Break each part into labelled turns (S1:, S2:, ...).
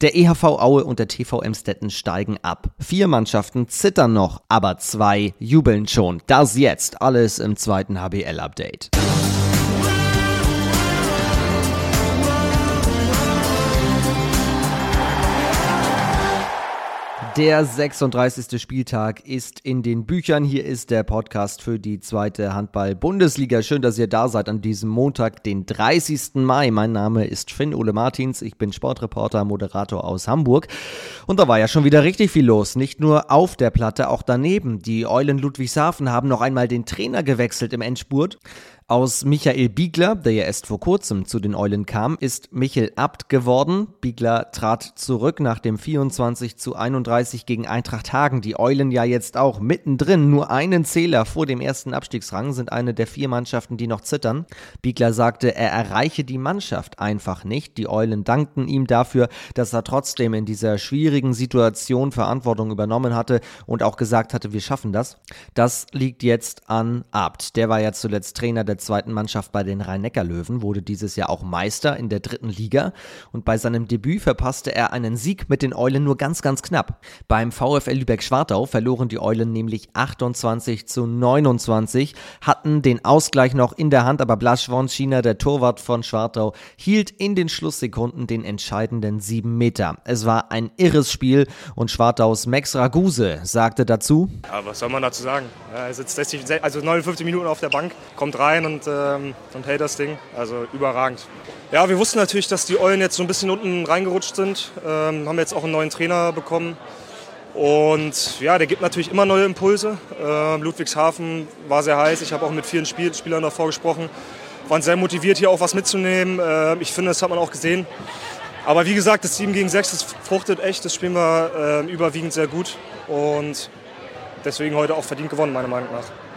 S1: Der EHV Aue und der TV Emstetten steigen ab. Vier Mannschaften zittern noch, aber zwei jubeln schon. Das jetzt alles im zweiten HBL-Update. Der 36. Spieltag ist in den Büchern. Hier ist der Podcast für die zweite Handball-Bundesliga. Schön, dass ihr da seid an diesem Montag, den 30. Mai. Mein Name ist Finn Ole Martins. Ich bin Sportreporter, Moderator aus Hamburg. Und da war ja schon wieder richtig viel los. Nicht nur auf der Platte, auch daneben. Die Eulen Ludwigshafen haben noch einmal den Trainer gewechselt im Endspurt. Aus Michael Biegler, der ja erst vor kurzem zu den Eulen kam, ist Michel Abt geworden. Biegler trat zurück nach dem 24 zu 31 gegen Eintracht Hagen. Die Eulen ja jetzt auch mittendrin. Nur einen Zähler vor dem ersten Abstiegsrang sind eine der vier Mannschaften, die noch zittern. Biegler sagte, er erreiche die Mannschaft einfach nicht. Die Eulen dankten ihm dafür, dass er trotzdem in dieser schwierigen Situation Verantwortung übernommen hatte und auch gesagt hatte, wir schaffen das. Das liegt jetzt an Abt. Der war ja zuletzt Trainer der zweiten Mannschaft bei den Rhein-Neckar-Löwen, wurde dieses Jahr auch Meister in der dritten Liga und bei seinem Debüt verpasste er einen Sieg mit den Eulen nur ganz, ganz knapp. Beim VfL Lübeck-Schwartau verloren die Eulen nämlich 28 zu 29, hatten den Ausgleich noch in der Hand, aber Blasch China, der Torwart von Schwartau, hielt in den Schlusssekunden den entscheidenden sieben Meter. Es war ein irres Spiel und Schwartaus Max Raguse sagte dazu:
S2: ja, Was soll man dazu sagen? Er sitzt 60, also 59 Minuten auf der Bank, kommt rein und, ähm, und hält das Ding. Also überragend. Ja, wir wussten natürlich, dass die Eulen jetzt so ein bisschen unten reingerutscht sind. Ähm, haben jetzt auch einen neuen Trainer bekommen. Und ja, der gibt natürlich immer neue Impulse. Ähm, Ludwigshafen war sehr heiß. Ich habe auch mit vielen Spiel Spielern davor gesprochen. Waren sehr motiviert, hier auch was mitzunehmen. Ähm, ich finde, das hat man auch gesehen. Aber wie gesagt, das 7 gegen 6, das fruchtet echt. Das spielen wir äh, überwiegend sehr gut. Und deswegen heute auch verdient gewonnen, meiner Meinung nach.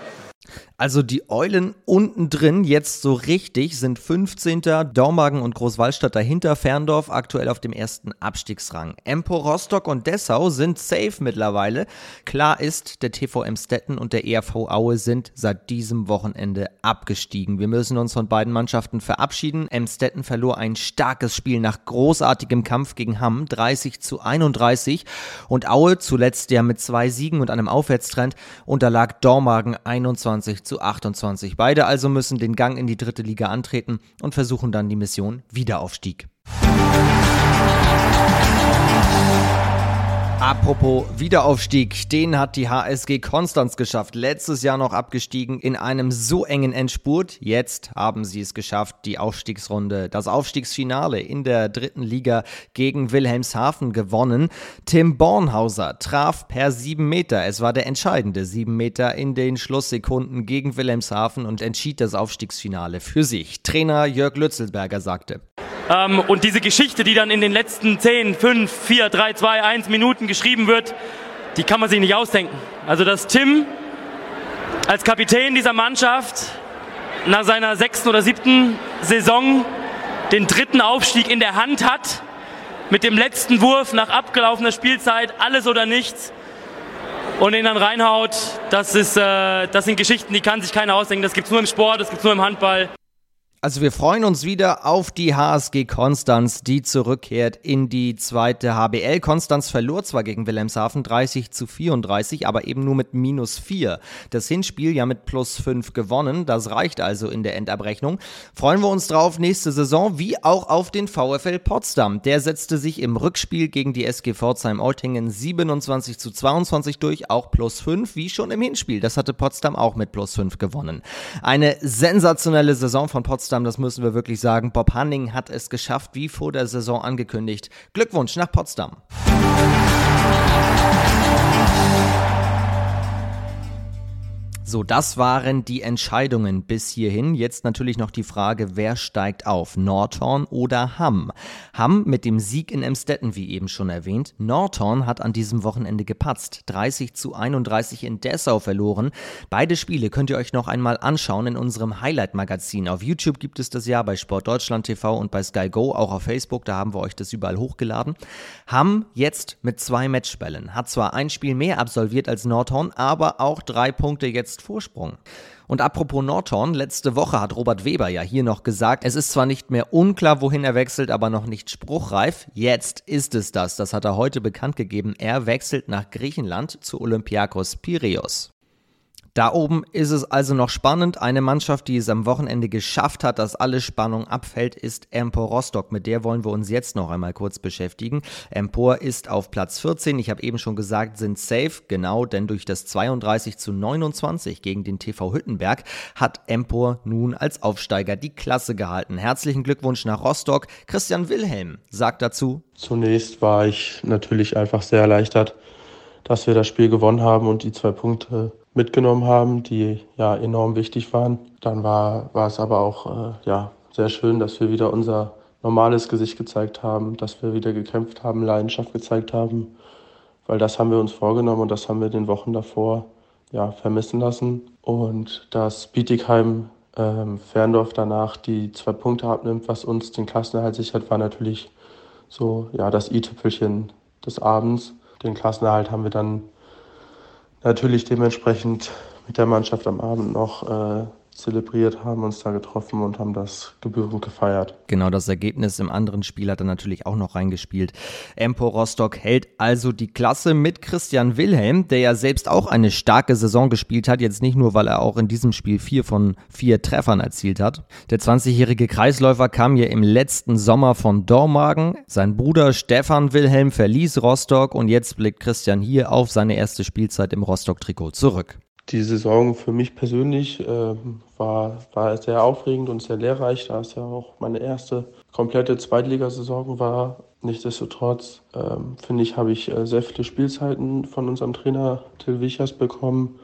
S1: Also die Eulen unten drin, jetzt so richtig, sind 15. Dormagen und Großwallstadt dahinter, Ferndorf aktuell auf dem ersten Abstiegsrang. Empo Rostock und Dessau sind safe mittlerweile. Klar ist, der TVM Stetten und der ERV Aue sind seit diesem Wochenende abgestiegen. Wir müssen uns von beiden Mannschaften verabschieden. Emstetten verlor ein starkes Spiel nach großartigem Kampf gegen Hamm, 30 zu 31. Und Aue, zuletzt ja mit zwei Siegen und einem Aufwärtstrend, unterlag Dormagen 21 zu zu 28. Beide also müssen den Gang in die dritte Liga antreten und versuchen dann die Mission Wiederaufstieg. Apropos Wiederaufstieg, den hat die HSG Konstanz geschafft. Letztes Jahr noch abgestiegen in einem so engen Endspurt. Jetzt haben sie es geschafft, die Aufstiegsrunde, das Aufstiegsfinale in der dritten Liga gegen Wilhelmshaven gewonnen. Tim Bornhauser traf per sieben Meter. Es war der entscheidende sieben Meter in den Schlusssekunden gegen Wilhelmshaven und entschied das Aufstiegsfinale für sich. Trainer Jörg Lützelberger sagte.
S3: Ähm, und diese Geschichte, die dann in den letzten 10, 5, 4, 3, 2, 1 Minuten geschrieben wird, die kann man sich nicht ausdenken. Also dass Tim als Kapitän dieser Mannschaft nach seiner sechsten oder siebten Saison den dritten Aufstieg in der Hand hat, mit dem letzten Wurf nach abgelaufener Spielzeit, alles oder nichts, und ihn dann reinhaut, das, ist, äh, das sind Geschichten, die kann sich keiner ausdenken. Das gibt es nur im Sport, das gibt es nur im Handball.
S1: Also wir freuen uns wieder auf die HSG Konstanz, die zurückkehrt in die zweite HBL. Konstanz verlor zwar gegen Wilhelmshaven 30 zu 34, aber eben nur mit minus 4. Das Hinspiel ja mit plus 5 gewonnen. Das reicht also in der Endabrechnung. Freuen wir uns drauf nächste Saison, wie auch auf den VfL Potsdam. Der setzte sich im Rückspiel gegen die SG Pforzheim-Oltingen 27 zu 22 durch, auch plus 5, wie schon im Hinspiel. Das hatte Potsdam auch mit plus 5 gewonnen. Eine sensationelle Saison von Potsdam Potsdam, das müssen wir wirklich sagen. Bob Hanning hat es geschafft, wie vor der Saison angekündigt. Glückwunsch nach Potsdam. So, das waren die Entscheidungen bis hierhin. Jetzt natürlich noch die Frage, wer steigt auf? Nordhorn oder Hamm? Hamm mit dem Sieg in Emstetten, wie eben schon erwähnt. Nordhorn hat an diesem Wochenende gepatzt. 30 zu 31 in Dessau verloren. Beide Spiele könnt ihr euch noch einmal anschauen in unserem Highlight-Magazin. Auf YouTube gibt es das ja, bei Sport Deutschland TV und bei Sky Go, auch auf Facebook, da haben wir euch das überall hochgeladen. Hamm jetzt mit zwei Matchbällen. Hat zwar ein Spiel mehr absolviert als Nordhorn, aber auch drei Punkte jetzt jetzt Vorsprung. Und apropos Nordhorn, letzte Woche hat Robert Weber ja hier noch gesagt, es ist zwar nicht mehr unklar, wohin er wechselt, aber noch nicht spruchreif. Jetzt ist es das. Das hat er heute bekannt gegeben. Er wechselt nach Griechenland zu Olympiakos Piraeus. Da oben ist es also noch spannend. Eine Mannschaft, die es am Wochenende geschafft hat, dass alle Spannung abfällt, ist Empor Rostock. Mit der wollen wir uns jetzt noch einmal kurz beschäftigen. Empor ist auf Platz 14. Ich habe eben schon gesagt, sind safe. Genau, denn durch das 32 zu 29 gegen den TV Hüttenberg hat Empor nun als Aufsteiger die Klasse gehalten. Herzlichen Glückwunsch nach Rostock. Christian Wilhelm sagt dazu.
S4: Zunächst war ich natürlich einfach sehr erleichtert, dass wir das Spiel gewonnen haben und die zwei Punkte mitgenommen haben, die ja enorm wichtig waren. Dann war, war es aber auch äh, ja, sehr schön, dass wir wieder unser normales Gesicht gezeigt haben, dass wir wieder gekämpft haben, Leidenschaft gezeigt haben, weil das haben wir uns vorgenommen und das haben wir den Wochen davor ja, vermissen lassen. Und dass Bietigheim ähm, Ferndorf danach die zwei Punkte abnimmt, was uns den Klassenerhalt sichert, war natürlich so ja, das i-Tüpfelchen des Abends. Den Klassenerhalt haben wir dann natürlich dementsprechend mit der Mannschaft am Abend noch äh, zelebriert, haben uns da getroffen und haben das gebührend gefeiert.
S1: Genau, das Ergebnis im anderen Spiel hat er natürlich auch noch reingespielt. Empo Rostock hält also die Klasse mit Christian Wilhelm, der ja selbst auch eine starke Saison gespielt hat, jetzt nicht nur, weil er auch in diesem Spiel vier von vier Treffern erzielt hat. Der 20-jährige Kreisläufer kam ja im letzten Sommer von Dormagen. Sein Bruder Stefan Wilhelm verließ Rostock und jetzt blickt Christian hier auf seine erste Spielzeit im Rostock-Trikot zurück.
S4: Die Saison für mich persönlich äh, war, war sehr aufregend und sehr lehrreich, da es ja auch meine erste komplette Zweitligasaison war. Nichtsdestotrotz ähm, finde ich, habe ich äh, sehr viele Spielzeiten von unserem Trainer Till Wichers bekommen,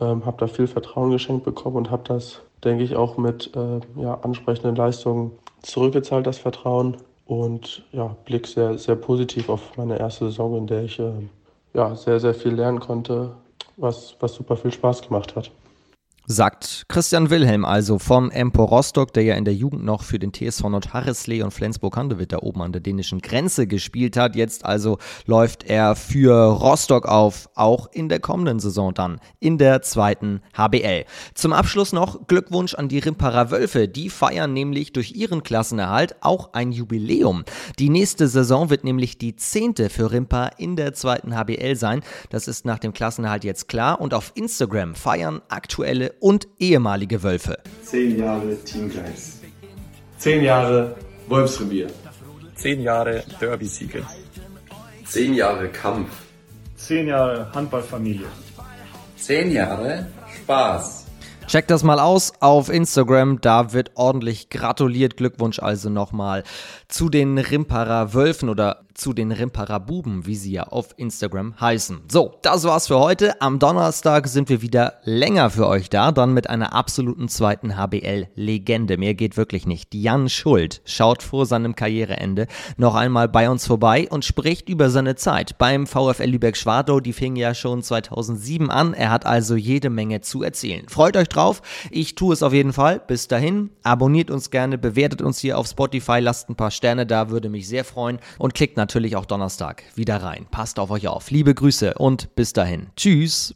S4: ähm, habe da viel Vertrauen geschenkt bekommen und habe das, denke ich, auch mit äh, ja, ansprechenden Leistungen zurückgezahlt, das Vertrauen. Und ja, blick sehr, sehr positiv auf meine erste Saison, in der ich äh, ja, sehr, sehr viel lernen konnte, was, was super viel Spaß gemacht hat.
S1: Sagt Christian Wilhelm also von Empor Rostock, der ja in der Jugend noch für den TSV Nordharrisley und Flensburg-Handewitt da oben an der dänischen Grenze gespielt hat. Jetzt also läuft er für Rostock auf, auch in der kommenden Saison dann, in der zweiten HBL. Zum Abschluss noch Glückwunsch an die Rimperer Wölfe. Die feiern nämlich durch ihren Klassenerhalt auch ein Jubiläum. Die nächste Saison wird nämlich die zehnte für Rimper in der zweiten HBL sein. Das ist nach dem Klassenerhalt jetzt klar und auf Instagram feiern aktuelle und ehemalige Wölfe.
S5: Zehn Jahre Teamgeist. Zehn Jahre Wolfsrevier.
S6: Zehn Jahre Derby-Siege.
S7: Zehn Jahre Kampf.
S5: Zehn Jahre Handballfamilie.
S7: Zehn Jahre Spaß.
S1: Checkt das mal aus auf Instagram, da wird ordentlich gratuliert. Glückwunsch also nochmal zu den Rimperer Wölfen oder zu den Rimperer Buben, wie sie ja auf Instagram heißen. So, das war's für heute. Am Donnerstag sind wir wieder länger für euch da, dann mit einer absoluten zweiten HBL-Legende. Mehr geht wirklich nicht. Jan Schuld schaut vor seinem Karriereende noch einmal bei uns vorbei und spricht über seine Zeit beim VfL Lübeck-Schwartau. Die fing ja schon 2007 an. Er hat also jede Menge zu erzählen. Freut euch drauf. Ich tue es auf jeden Fall. Bis dahin, abonniert uns gerne, bewertet uns hier auf Spotify, lasst ein paar Sterne da, würde mich sehr freuen und klickt natürlich auch Donnerstag wieder rein. Passt auf euch auf. Liebe Grüße und bis dahin. Tschüss.